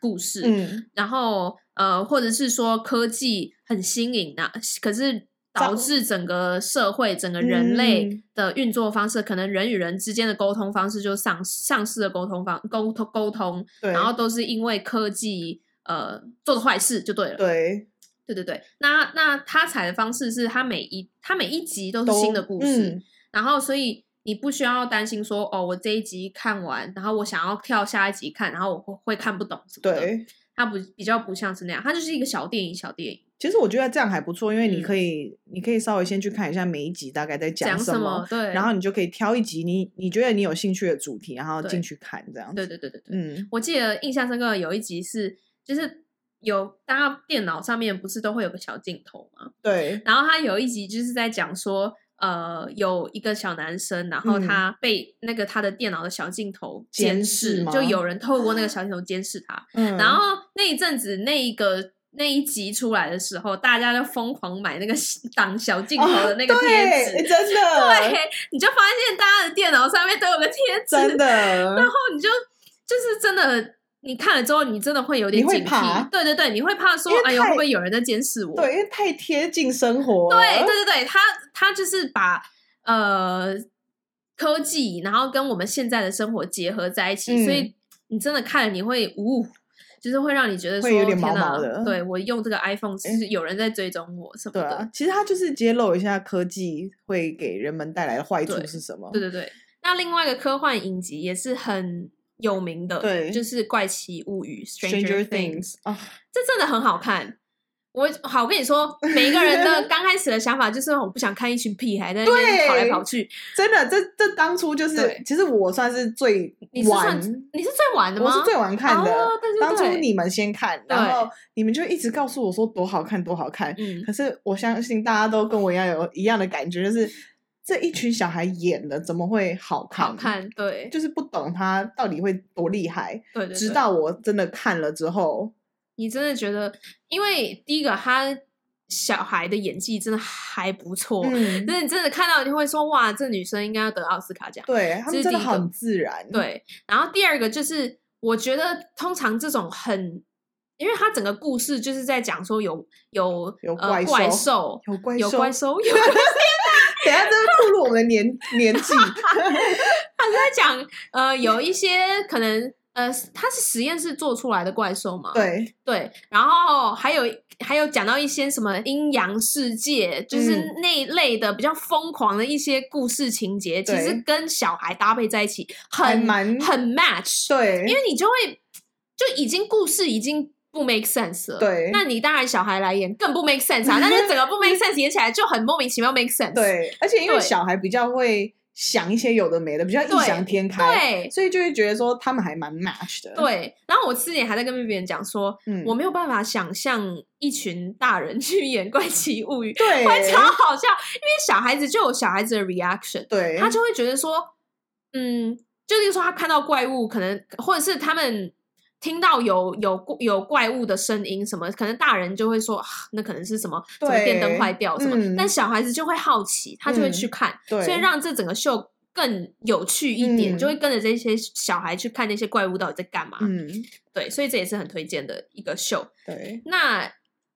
故事，嗯，然后呃，或者是说科技很新颖的，可是导致整个社会整个人类的运作方式，可能人与人之间的沟通方式就丧丧失了沟通方沟通沟通，然后都是因为科技。呃，做的坏事就对了。对，对对对。那那他采的方式是他每一他每一集都是新的故事，嗯、然后所以你不需要担心说哦，我这一集看完，然后我想要跳下一集看，然后我会会看不懂什么的。对，他不比较不像是那样，他就是一个小电影，小电影。其实我觉得这样还不错，因为你可以、嗯、你可以稍微先去看一下每一集大概在讲什么，什么对，然后你就可以挑一集你你觉得你有兴趣的主题，然后进去看这样子。对对对对对，嗯，我记得印象深刻有一集是。就是有大家电脑上面不是都会有个小镜头吗？对。然后他有一集就是在讲说，呃，有一个小男生，然后他被那个他的电脑的小镜头监视，嗯、就有人透过那个小镜头监视他。嗯。然后那一阵子，那一个那一集出来的时候，大家就疯狂买那个挡小镜头的那个贴纸，哦、真的。对，你就发现大家的电脑上面都有个贴纸，真的。然后你就就是真的。你看了之后，你真的会有点警惕。对对对，你会怕说，哎呦，会不会有人在监视我？对，因为太贴近生活。对对对对，他他就是把呃科技，然后跟我们现在的生活结合在一起，嗯、所以你真的看了，你会呜、呃，就是会让你觉得说，会有点毛毛的。对，我用这个 iPhone 是有人在追踪我什么的。对啊，其实他就是揭露一下科技会给人们带来的坏处是什么。对对对，那另外一个科幻影集也是很。有名的，对，就是《怪奇物语》（Stranger Things）。这真的很好看。我好，我跟你说，每一个人的 刚开始的想法就是，我不想看一群屁孩在那边跑来跑去。真的，这这当初就是，其实我算是最晚，你是算你是最晚的吗？我是最晚看的。哦、对对对，当初你们先看，然后你们就一直告诉我说多好看，多好看。嗯，可是我相信大家都跟我一样有一样的感觉，就是。这一群小孩演的怎么会好看？好看，对，就是不懂他到底会多厉害。对，对，对，直到我真的看了之后，你真的觉得，因为第一个他小孩的演技真的还不错，嗯，那你真的看到你会说，哇，这女生应该要得奥斯卡奖。对，他们真的很自然。对，然后第二个就是，我觉得通常这种很，因为他整个故事就是在讲说有有有怪兽，有怪兽，有怪兽，有。等下，这是暴露我们的年 年纪。他是在讲，呃，有一些可能，呃，他是实验室做出来的怪兽嘛？对对。然后还有还有讲到一些什么阴阳世界，就是那一类的比较疯狂的一些故事情节，嗯、其实跟小孩搭配在一起很蛮很 match。对，因为你就会就已经故事已经。不 make sense 了，对，那你当然小孩来演更不 make sense 啊！但是整个不 make sense 演起来就很莫名其妙 make sense。对，而且因为小孩比较会想一些有的没的，比较异想天开，对，所以就会觉得说他们还蛮 match 的。对，然后我之前还在跟别人讲说，嗯，我没有办法想象一群大人去演《怪奇物语》，对，会超好笑，因为小孩子就有小孩子的 reaction，对，他就会觉得说，嗯，就是说他看到怪物，可能或者是他们。听到有有有怪物的声音，什么可能大人就会说，啊、那可能是什么什么电灯坏掉什么，嗯，但小孩子就会好奇，他就会去看，嗯、所以让这整个秀更有趣一点，嗯，就会跟着这些小孩去看那些怪物到底在干嘛。嗯，对，所以这也是很推荐的一个秀。对，那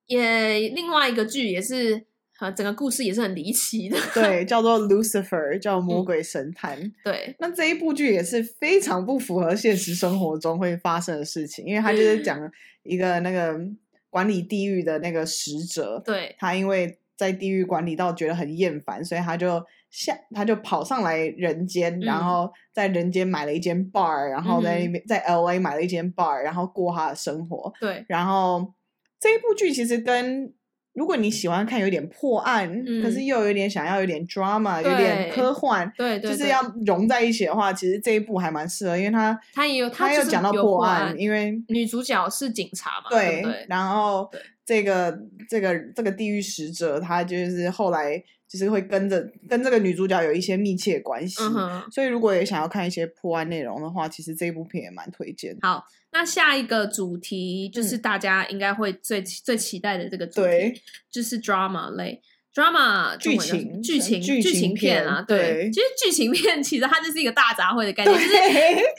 也另外一个剧也是。啊，整个故事也是很离奇的。对，叫做 Lucifer，叫魔鬼神探。嗯、对，那这一部剧也是非常不符合现实生活中会发生的事情，因为他就是讲一个那个管理地狱的那个使者。对，他因为在地狱管理到觉得很厌烦，所以他就下，他就跑上来人间，嗯、然后在人间买了一间 bar，然后在那边、嗯、在 LA 买了一间 bar，然后过他的生活。对，然后这一部剧其实跟如果你喜欢看有点破案，嗯、可是又有点想要有点 drama，有点科幻，对对，就是要融在一起的话，其实这一部还蛮适合，因为它它也有它有讲到破案，案，因为女主角是警察嘛，对，然后这个这个这个地狱使者，他就是后来就是会跟着跟这个女主角有一些密切关系，嗯，所以如果也想要看一些破案内容的话，其实这一部片也蛮推荐。好。那下一个主题就是大家应该会最、嗯、最期待的这个主题，就是 drama 类 drama 剧情剧情剧情，情片啊。对，对其实剧情片其实它就是一个大杂烩的概念，就是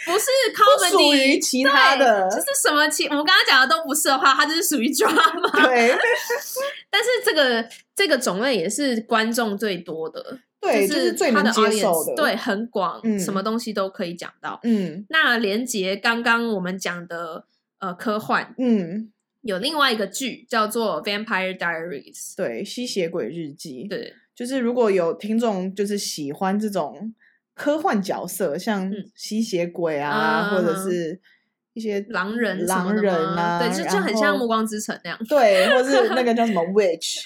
不是 comedy，不属于其他的，就是什么其我们刚刚讲的都不是的话，它就是属于 drama。对，但是这个这个种类也是观众最多的。对，就是最能接受的，对，很广，嗯，什么东西都可以讲到。嗯，那连接刚刚我们讲的呃科幻，嗯，有另外一个剧叫做《Vampire Diaries》，对，吸血鬼日记。对，就是如果有听众就是喜欢这种科幻角色，像吸血鬼啊，嗯、或者是一些狼人狼人啊，对，就就很像《暮光之城》那样，对，或是那个叫什么 witch，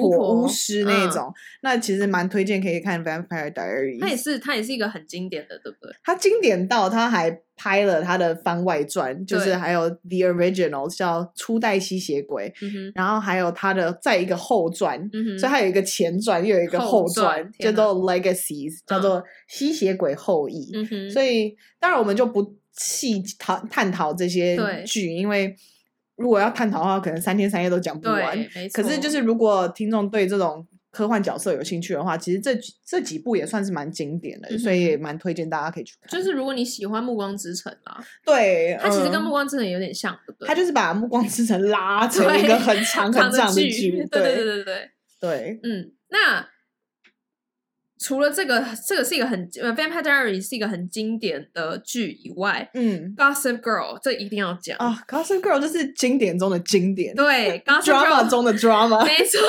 巫婆、巫师那种，那其实蛮推荐可以看《Vampire Diaries》。它也是，它也是一个很经典的，对不对？它经典到它还拍了它的番外传，就是还有 The Original 叫初代吸血鬼，然后还有它的再一个后传，所以它有一个前传，又有一个后传，叫做 Legacies，叫做吸血鬼后裔。所以当然我们就不。细讨探讨这些剧，因为如果要探讨的话，可能三天三夜都讲不完。可是，就是如果听众对这种科幻角色有兴趣的话，其实这这几部也算是蛮经典的，嗯、所以也蛮推荐大家可以去看。就是如果你喜欢《暮光之城》啊，对，它其实跟《暮光之城》有点像，对不对？它就是把《暮光之城》拉成一个很长 很长的剧，对对对对对对，嗯，那。除了这个，这个是一个很呃《Vampire Diaries》是一个很经典的剧以外，嗯，《Gossip Girl》这一定要讲啊，《Gossip Girl》就是经典中的经典，对，《Gossip Girl》中的 drama，没错，真的，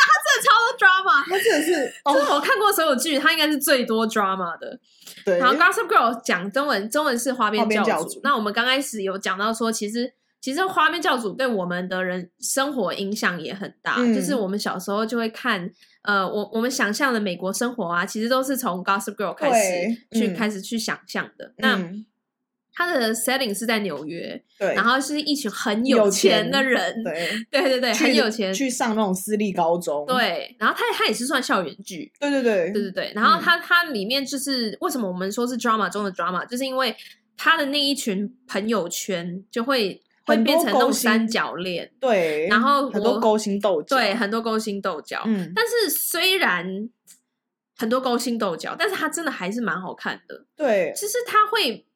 它真的超多 drama，它真的是，哦、就是我看过所有剧，它应该是最多 drama 的。对，然后《Gossip Girl》讲中文，中文是花边教主。教主那我们刚开始有讲到说，其实其实花边教主对我们的人生活影响也很大，嗯、就是我们小时候就会看。呃，我我们想象的美国生活啊，其实都是从 Gossip Girl 开始去、嗯、开始去想象的。嗯、那它的 setting 是在纽约，对，然后是一群很有钱的人，对对对对，很有钱，去上那种私立高中，对。然后它它也是算校园剧，对对对对对对。然后它、嗯、它里面就是为什么我们说是 drama 中的 drama，就是因为他的那一群朋友圈就会。会变成那种三角恋，对，然后很多勾心斗角，对，很多勾心斗角。嗯，但是虽然很多勾心斗角，但是它真的还是蛮好看的。对，其实它会，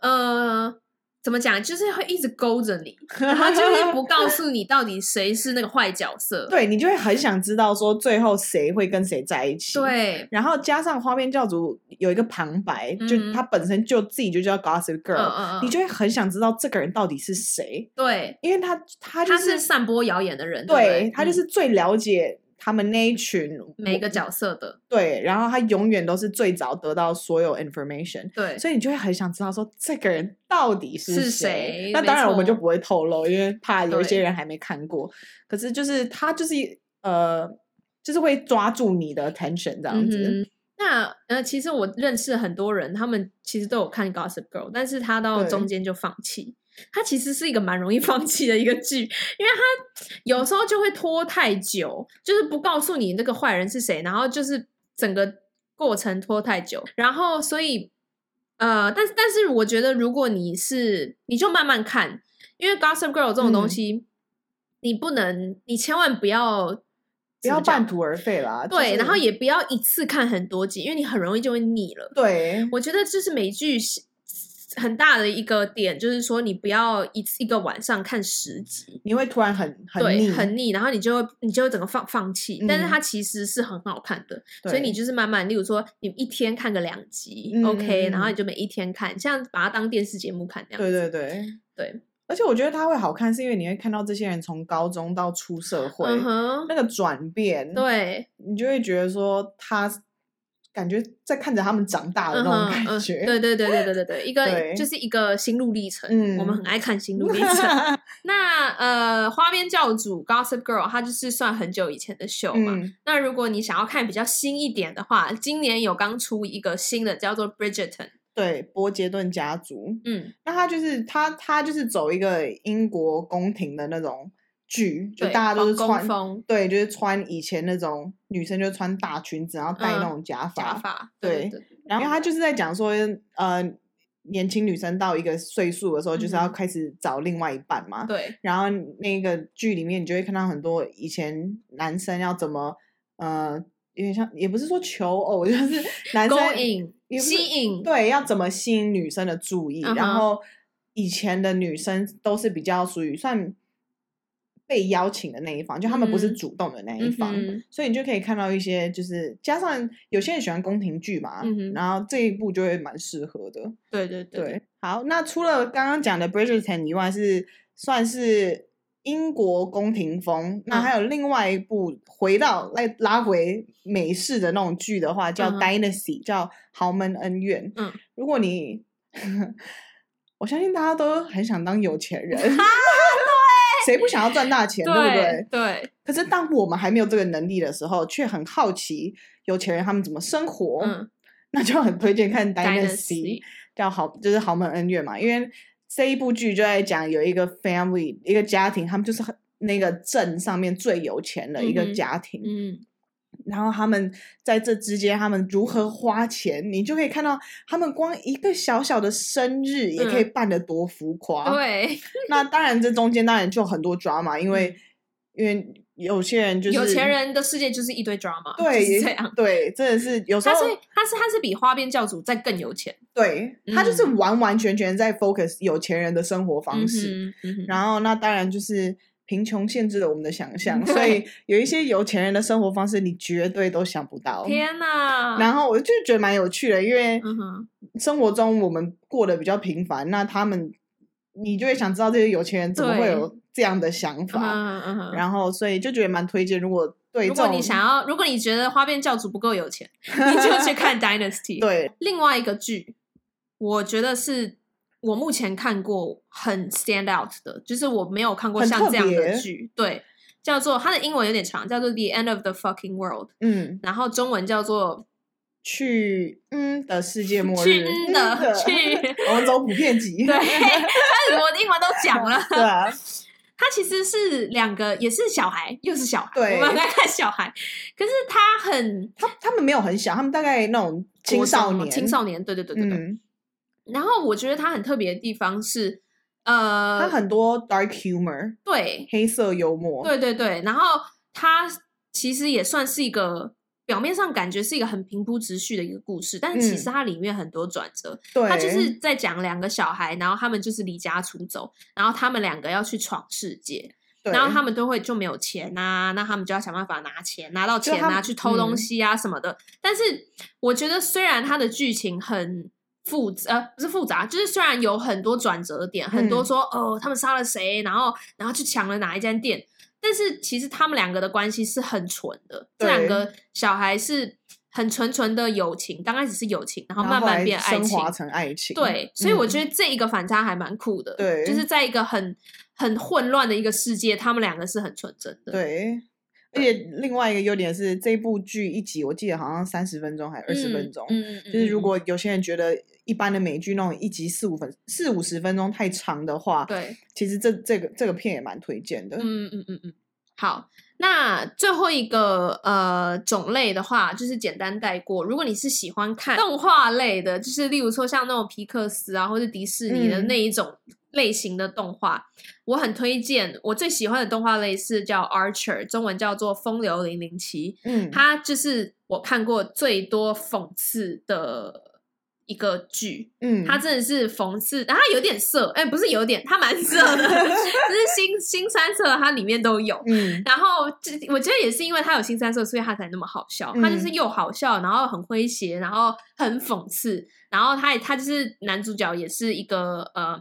呃。怎么讲？就是会一直勾着你，然后就是不告诉你到底谁是那个坏角色。对，你就会很想知道说最后谁会跟谁在一起。对，然后加上花边教主有一个旁白，嗯、就他本身就自己就叫 Gossip Girl，嗯嗯、你就会很想知道这个人到底是谁。对，因为他他就是、他是散播谣言的人，对，对他就是最了解。他们那一群每个角色的对，然后他永远都是最早得到所有 information，对，所以你就会很想知道说这个人到底是谁。那当然我们就不会透露，因为怕有一些人还没看过。可是就是他就是呃，就是会抓住你的 attention 这样子。嗯、那呃，其实我认识很多人，他们其实都有看 Gossip Girl，但是他到中间就放弃。它其实是一个蛮容易放弃的一个剧，因为它有时候就会拖太久，就是不告诉你那个坏人是谁，然后就是整个过程拖太久，然后所以呃，但是但是我觉得如果你是你就慢慢看，因为 Gossip Girl 这种东西，嗯、你不能，你千万不要不要半途而废啦，对，就是、然后也不要一次看很多集，因为你很容易就会腻了。对，我觉得就是美剧。很大的一个点就是说，你不要一次一个晚上看十集，你会突然很很对腻，很腻，然后你就会你就会整个放放弃。嗯、但是它其实是很好看的，所以你就是慢慢，例如说你一天看个两集、嗯、，OK，然后你就每一天看，像把它当电视节目看那样子。对对对对，而且我觉得它会好看，是因为你会看到这些人从高中到出社会、uh 那个转变，对你就会觉得说他。感觉在看着他们长大的那种感觉，对对对对对对对，一个就是一个心路历程。嗯，我们很爱看心路历程。那呃，花边教主 Gossip Girl，它就是算很久以前的秀嘛。那如果你想要看比较新一点的话，今年有刚出一个新的叫做 Bridgerton，对，波杰顿家族。嗯，那他就是他他就是走一个英国宫廷的那种。剧就大家都是穿，对，就是穿以前那种女生就穿大裙子，然后戴那种假发，假发，对。然后他就是在讲说，呃，年轻女生到一个岁数的时候，就是要开始找另外一半嘛。对。然后那个剧里面，你就会看到很多以前男生要怎么，呃，有点像，也不是说求偶，就是男生吸引，对，要怎么吸引女生的注意。然后以前的女生都是比较属于算。被邀请的那一方，就他们不是主动的那一方，所以你就可以看到一些，就是加上有些人喜欢宫廷剧嘛，嗯、然后这一部就会蛮适合的。对对对，对，好，那除了刚刚讲的《Bridgerton》以外，是算是英国宫廷风。嗯、那还有另外一部回到来拉回美式的那种剧的话，叫《Dynasty》，叫《豪门恩怨》。嗯，如果你。我相信大家都很想当有钱人，对，谁不想要赚大钱，对，对不对？对。可是当我们还没有这个能力的时候，却很好奇有钱人他们怎么生活，嗯，那就很推荐看《Dynasty》，叫豪，就是豪门恩怨嘛。因为这一部剧就在讲有一个 family，一个家庭，他们就是很那个镇上面最有钱的一个家庭，嗯。嗯然后他们在这之间，他们如何花钱，你就可以看到他们光一个小小的生日也可以办得多浮夸。嗯、对，那当然这中间当然就很多 drama，因为、嗯、因为有些人就是有钱人的世界就是一堆 drama，对，就是这样，对，真的是有时候他是他是他是比花边教主再更有钱，对，他就是完完全全在 focus 有钱人的生活方式，然后那当然就是。贫穷限制了我们的想象，所以 有一些有钱人的生活方式，你绝对都想不到。天哪！然后我就觉得蛮有趣的，因为生活中我们过得比较平凡，那他们你就会想知道这些有钱人怎么会有这样的想法。然后，所以就觉得蛮推荐。如果对，如果你想要，如果你觉得花边教主不够有钱，你就去看 Dynasty。对，另外一个剧，我觉得是。我目前看过很 stand out 的，就是我没有看过像这样的剧，对，叫做它的英文有点长，叫做 The End of the Fucking World，嗯，然后中文叫做去嗯的世界末日，去的去，我们走普遍级，对，我的英文都讲了，对啊，它其实是两个，也是小孩，又是小孩，对，我们在看小孩，可是他很，他他们没有很小，他们大概那种青少年，青少年，对对对对对。嗯然后我觉得它很特别的地方是，呃，它很多 dark humor，对，黑色幽默，对对对。然后它其实也算是一个表面上感觉是一个很平铺直叙的一个故事，但是其实它里面很多转折。对、嗯，它就是在讲两个小孩，然后他们就是离家出走，然后他们两个要去闯世界，然后他们都会就没有钱啊，那他们就要想办法拿钱，拿到钱啊，去偷东西啊什么的。嗯、但是我觉得虽然它的剧情很。复杂呃不是复杂，就是虽然有很多转折点，嗯、很多说哦他们杀了谁，然后然后去抢了哪一间店，但是其实他们两个的关系是很纯的，这两个小孩是很纯纯的友情，刚开始是友情，然后慢慢变爱情，升华成爱情。对，所以我觉得这一个反差还蛮酷的，对、嗯，就是在一个很很混乱的一个世界，他们两个是很纯真的，对。而且另外一个优点是，这部剧一集我记得好像三十分钟还是二十分钟，嗯嗯嗯、就是如果有些人觉得一般的美剧那种一集四五分四五十分钟太长的话，对，其实这这个这个片也蛮推荐的。嗯嗯嗯嗯。好，那最后一个呃种类的话，就是简单带过。如果你是喜欢看动画类的，就是例如说像那种皮克斯啊，或者迪士尼的那一种。嗯类型的动画，我很推荐。我最喜欢的动画类是叫《Archer》，中文叫做《风流零零七》。嗯，它就是我看过最多讽刺的一个剧。嗯，它真的是讽刺，然后它有点色，哎、欸，不是有点，它蛮色的，就是新新三色，它里面都有。嗯，然后这我觉得也是因为它有新三色，所以它才那么好笑。它就是又好笑，然后很诙谐，然后很讽刺，然后它它就是男主角也是一个呃。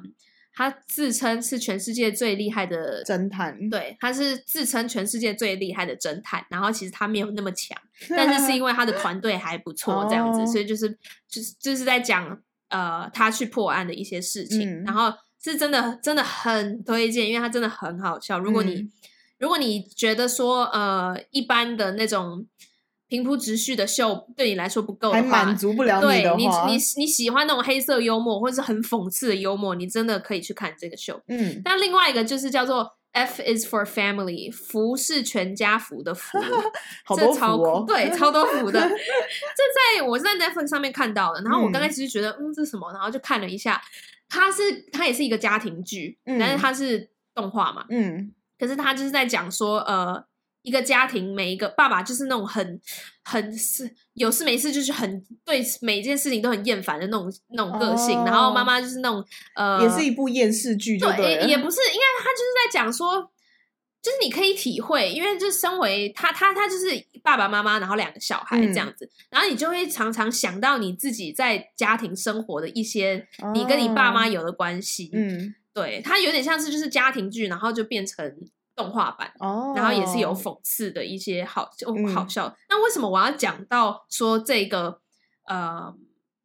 他自称是全世界最厉害的侦探，对，他是自称全世界最厉害的侦探。然后其实他没有那么强，但是是因为他的团队还不错，这样子，所以就是就是就是在讲呃他去破案的一些事情。嗯、然后是真的真的很推荐，因为他真的很好笑。如果你、嗯、如果你觉得说呃一般的那种。平铺直叙的秀对你来说不够的话，还满足不了你的话，对你，你你喜欢那种黑色幽默或者是很讽刺的幽默，你真的可以去看这个秀。嗯，但另外一个就是叫做 F is for Family，福是全家福的福，好多福哦，对，超多福的。这在我是在 Netflix 上面看到的，然后我刚开始就觉得，嗯，嗯，这是什么？然后就看了一下，它是它也是一个家庭剧，嗯、但是它是动画嘛，嗯，可是它就是在讲说，呃。一个家庭，每一个爸爸就是那种很很是有事没事，就是很对每一件事情都很厌烦的那种那种个性。Oh, 然后妈妈就是那种呃，也是一部厌世剧，对，也也不是，应该他就是在讲说，就是你可以体会，因为就是身为他他他就是爸爸妈妈，然后两个小孩这样子，嗯、然后你就会常常想到你自己在家庭生活的一些你跟你爸妈有的关系。嗯，对，他有点像是就是家庭剧，然后就变成。动画版，oh, 然后也是有讽刺的一些好就好笑。嗯、那为什么我要讲到说这个呃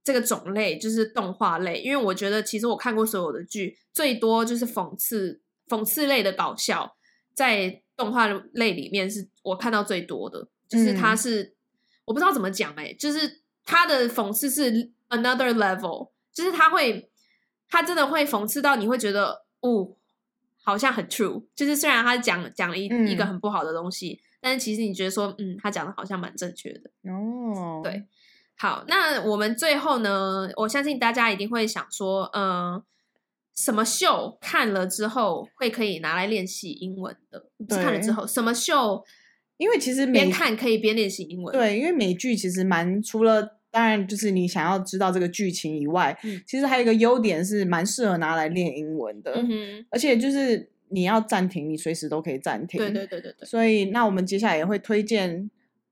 这个种类就是动画类，因为我觉得其实我看过所有的剧，最多就是讽刺讽刺类的搞笑，在动画类里面是我看到最多的，就是它是、嗯、我不知道怎么讲哎、欸，就是它的讽刺是 another level，就是它会它真的会讽刺到你会觉得哦，好像很 true，就是虽然他讲讲了一、嗯、一个很不好的东西，但是其实你觉得说嗯，他讲的好像蛮正确的哦，对。好，那我们最后呢？我相信大家一定会想说，嗯、呃，什么秀看了之后会可以拿来练习英文的？不是看了之后，什么秀？因为其实边看可以边练习英文。对，因为美剧其实蛮除了当然就是你想要知道这个剧情以外，嗯、其实还有一个优点是蛮适合拿来练英文的。嗯，而且就是你要暂停，你随时都可以暂停。对对对对对。所以，那我们接下来也会推荐。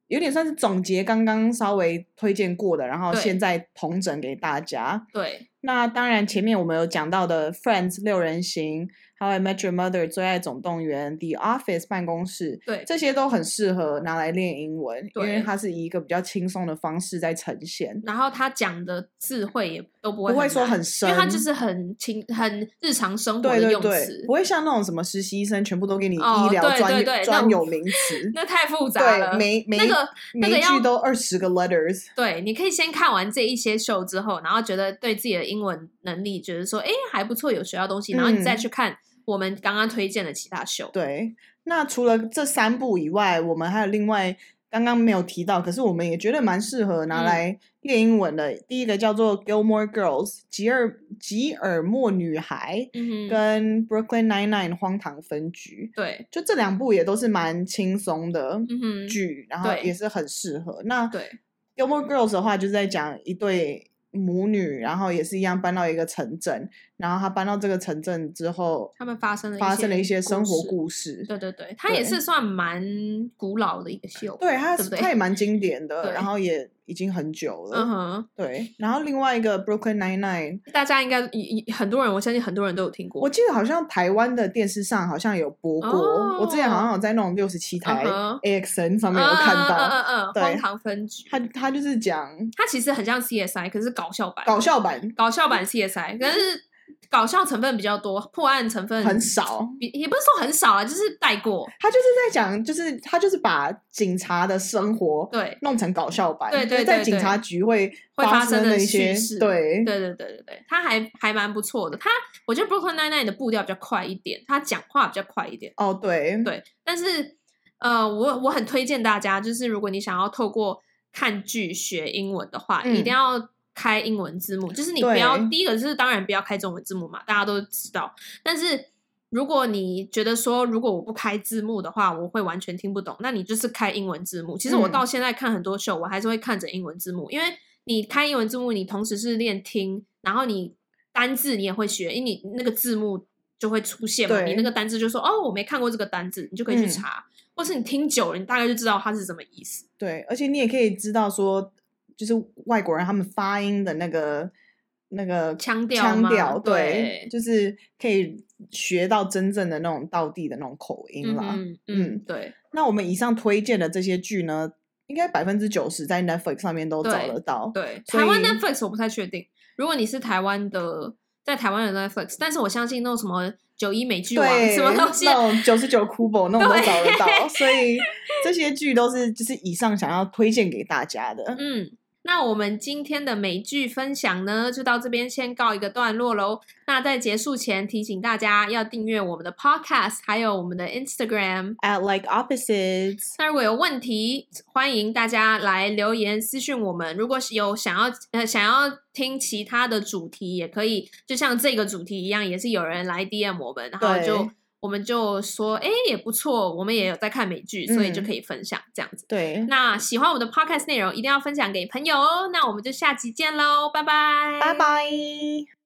有点算是总结刚刚稍微推荐过的，然后现在统整给大家。对，那当然前面我们有讲到的《Friends》六人行。How I Met Your Mother、最爱总动员、The Office 办公室，对，这些都很适合拿来练英文，因为它是以一个比较轻松的方式在呈现。然后他讲的智慧也都不会不会说很深，因为他就是很轻、很日常生活的用词，对对对，不会像那种什么实习医生全部都给你医疗专、哦、专有名词，那太复杂了。对，每每、那个每一句都二十个 letters。对，你可以先看完这一些秀之后，然后觉得对自己的英文能力觉得说，哎，还不错，有学到东西，然后你再去看。嗯我们刚刚推荐的其他秀，对，那除了这三部以外，我们还有另外刚刚没有提到，可是我们也觉得蛮适合拿来练英文的。嗯、第一个叫做《Gilmore Girls》吉尔吉尔莫女孩，嗯、跟《Brooklyn Nine-Nine》荒唐分局，对，就这两部也都是蛮轻松的剧，嗯、然后也是很适合。那对《Gilmore Girls》的话，就是在讲一对。母女，然后也是一样搬到一个城镇，然后他搬到这个城镇之后，他们发生了发生了一些生活故事。对对对，他也是算蛮古老的一个秀，对它它也蛮经典的，然后也已经很久了。嗯哼，对。然后另外一个 Brooklyn Nine-Nine，大家应该很多人，我相信很多人都有听过。我记得好像台湾的电视上好像有播过，我之前好像有在那种六十七台 AXN 上面有看到。嗯嗯嗯，荒唐分局，他他就是讲，他其实很像 CSI，可是搞笑版，搞笑版，搞笑版 CSI，可是。搞笑成分比较多，破案成分很少，也不是说很少啊，就是带过。他就是在讲，就是他就是把警察的生活对弄成搞笑版，对对对，在警察局会会发生的一些事，对对对对对对，他还还蛮不错的。他我觉得 Brooklyn Nine-Nine 的步调比较快一点，他讲话比较快一点。哦，对对，但是呃，我我很推荐大家，就是如果你想要透过看剧学英文的话，嗯、一定要。开英文字幕，就是你不要第一个是当然不要开中文字幕嘛，大家都知道。但是如果你觉得说，如果我不开字幕的话，我会完全听不懂，那你就是开英文字幕。其实我到现在看很多秀，我还是会看着英文字幕，因为你开英文字幕，你同时是练听，然后你单字你也会学，因为你那个字幕就会出现嘛，你那个单字就说哦，我没看过这个单字，你就可以去查，嗯、或是你听久了，你大概就知道它是什么意思。对，而且你也可以知道说。就是外国人他们发音的那个那个腔调，腔调对，就是可以学到真正的那种道地的那种口音啦。嗯嗯，对。那我们以上推荐的这些剧呢，应该百分之九十在 Netflix 上面都找得到。对，台湾 Netflix 我不太确定。如果你是台湾的，在台湾的 Netflix，但是我相信那种什么九一美剧网什么东西，那种九十九 Kubo 那种都找得到。所以这些剧都是就是以上想要推荐给大家的。嗯。那我们今天的美剧分享呢，就到这边先告一个段落喽。那在结束前提醒大家要订阅我们的 Podcast，还有我们的 Instagram at like opposites。那如果有问题，欢迎大家来留言私讯我们。如果有想要呃想要听其他的主题，也可以，就像这个主题一样，也是有人来 DM 我们，然后就。我们就说，哎，也不错，我们也有在看美剧，所以就可以分享这样子。对，那喜欢我们的 podcast 内容，一定要分享给朋友哦。那我们就下集见喽，拜拜，拜拜。